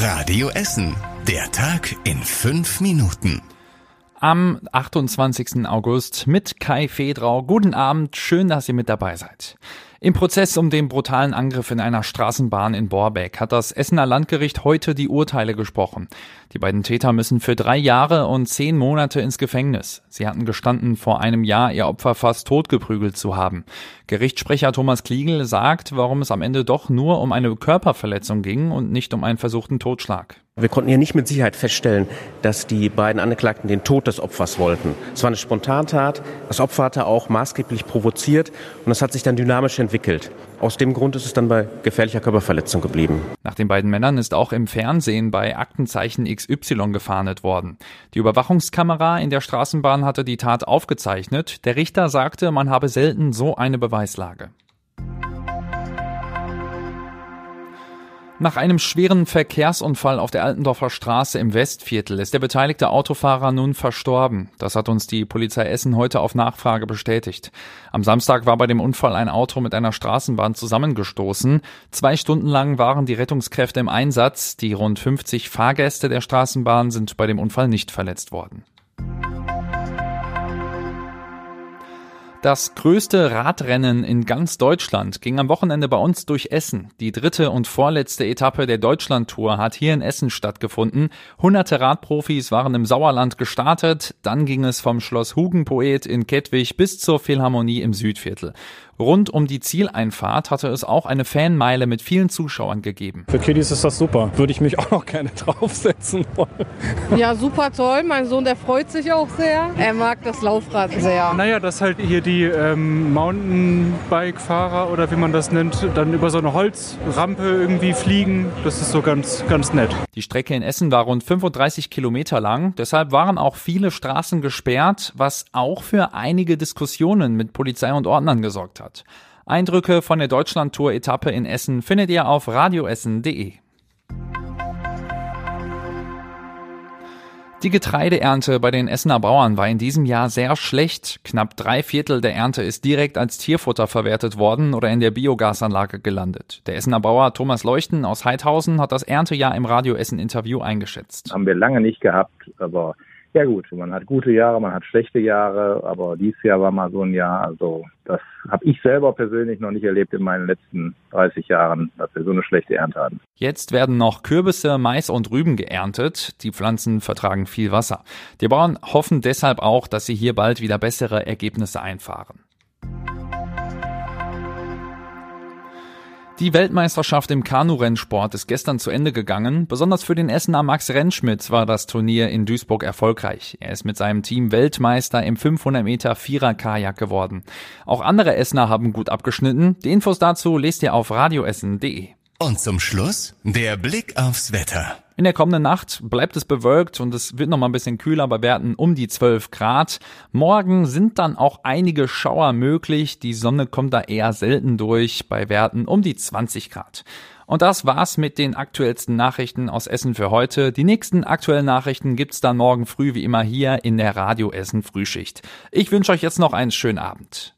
Radio Essen. Der Tag in fünf Minuten. Am 28. August mit Kai Fedrau. Guten Abend, schön, dass ihr mit dabei seid. Im Prozess um den brutalen Angriff in einer Straßenbahn in Borbeck hat das Essener Landgericht heute die Urteile gesprochen. Die beiden Täter müssen für drei Jahre und zehn Monate ins Gefängnis. Sie hatten gestanden, vor einem Jahr ihr Opfer fast totgeprügelt zu haben. Gerichtssprecher Thomas Kliegel sagt, warum es am Ende doch nur um eine Körperverletzung ging und nicht um einen versuchten Totschlag. Wir konnten hier nicht mit Sicherheit feststellen, dass die beiden Angeklagten den Tod des Opfers wollten. Es war eine Spontantat. Das Opfer hatte auch maßgeblich provoziert und es hat sich dann dynamisch entwickelt. Aus dem Grund ist es dann bei gefährlicher Körperverletzung geblieben. Nach den beiden Männern ist auch im Fernsehen bei Aktenzeichen XY gefahndet worden. Die Überwachungskamera in der Straßenbahn hatte die Tat aufgezeichnet. Der Richter sagte, man habe selten so eine Beweislage. Nach einem schweren Verkehrsunfall auf der Altendorfer Straße im Westviertel ist der beteiligte Autofahrer nun verstorben. Das hat uns die Polizei Essen heute auf Nachfrage bestätigt. Am Samstag war bei dem Unfall ein Auto mit einer Straßenbahn zusammengestoßen. Zwei Stunden lang waren die Rettungskräfte im Einsatz. Die rund 50 Fahrgäste der Straßenbahn sind bei dem Unfall nicht verletzt worden. Das größte Radrennen in ganz Deutschland ging am Wochenende bei uns durch Essen. Die dritte und vorletzte Etappe der Deutschlandtour hat hier in Essen stattgefunden. Hunderte Radprofis waren im Sauerland gestartet. Dann ging es vom Schloss Hugenpoet in Kettwig bis zur Philharmonie im Südviertel. Rund um die Zieleinfahrt hatte es auch eine Fanmeile mit vielen Zuschauern gegeben. Für Kiddies ist das super. Würde ich mich auch noch gerne draufsetzen wollen. Ja, super toll. Mein Sohn, der freut sich auch sehr. Er mag das Laufrad sehr. Naja, dass halt hier die ähm, Mountainbike-Fahrer oder wie man das nennt, dann über so eine Holzrampe irgendwie fliegen. Das ist so ganz, ganz nett. Die Strecke in Essen war rund 35 Kilometer lang. Deshalb waren auch viele Straßen gesperrt, was auch für einige Diskussionen mit Polizei und Ordnern gesorgt hat hat. Eindrücke von der Deutschlandtour-Etappe in Essen findet ihr auf radioessen.de. Die Getreideernte bei den Essener Bauern war in diesem Jahr sehr schlecht. Knapp drei Viertel der Ernte ist direkt als Tierfutter verwertet worden oder in der Biogasanlage gelandet. Der Essener Bauer Thomas Leuchten aus Heidhausen hat das Erntejahr im Radio Essen Interview eingeschätzt. Haben wir lange nicht gehabt, aber ja gut, man hat gute Jahre, man hat schlechte Jahre, aber dieses Jahr war mal so ein Jahr, also das habe ich selber persönlich noch nicht erlebt in meinen letzten 30 Jahren, dass wir so eine schlechte Ernte hatten. Jetzt werden noch Kürbisse, Mais und Rüben geerntet. Die Pflanzen vertragen viel Wasser. Die Bauern hoffen deshalb auch, dass sie hier bald wieder bessere Ergebnisse einfahren. Die Weltmeisterschaft im Kanurennsport ist gestern zu Ende gegangen. Besonders für den Essener Max Rentschmidt war das Turnier in Duisburg erfolgreich. Er ist mit seinem Team Weltmeister im 500 Meter Vierer-Kajak geworden. Auch andere Essener haben gut abgeschnitten. Die Infos dazu lest ihr auf radioessen.de. Und zum Schluss der Blick aufs Wetter. In der kommenden Nacht bleibt es bewölkt und es wird noch mal ein bisschen kühler bei Werten um die 12 Grad. Morgen sind dann auch einige Schauer möglich. Die Sonne kommt da eher selten durch bei Werten um die 20 Grad. Und das war's mit den aktuellsten Nachrichten aus Essen für heute. Die nächsten aktuellen Nachrichten gibt's dann morgen früh wie immer hier in der Radio Essen Frühschicht. Ich wünsche euch jetzt noch einen schönen Abend.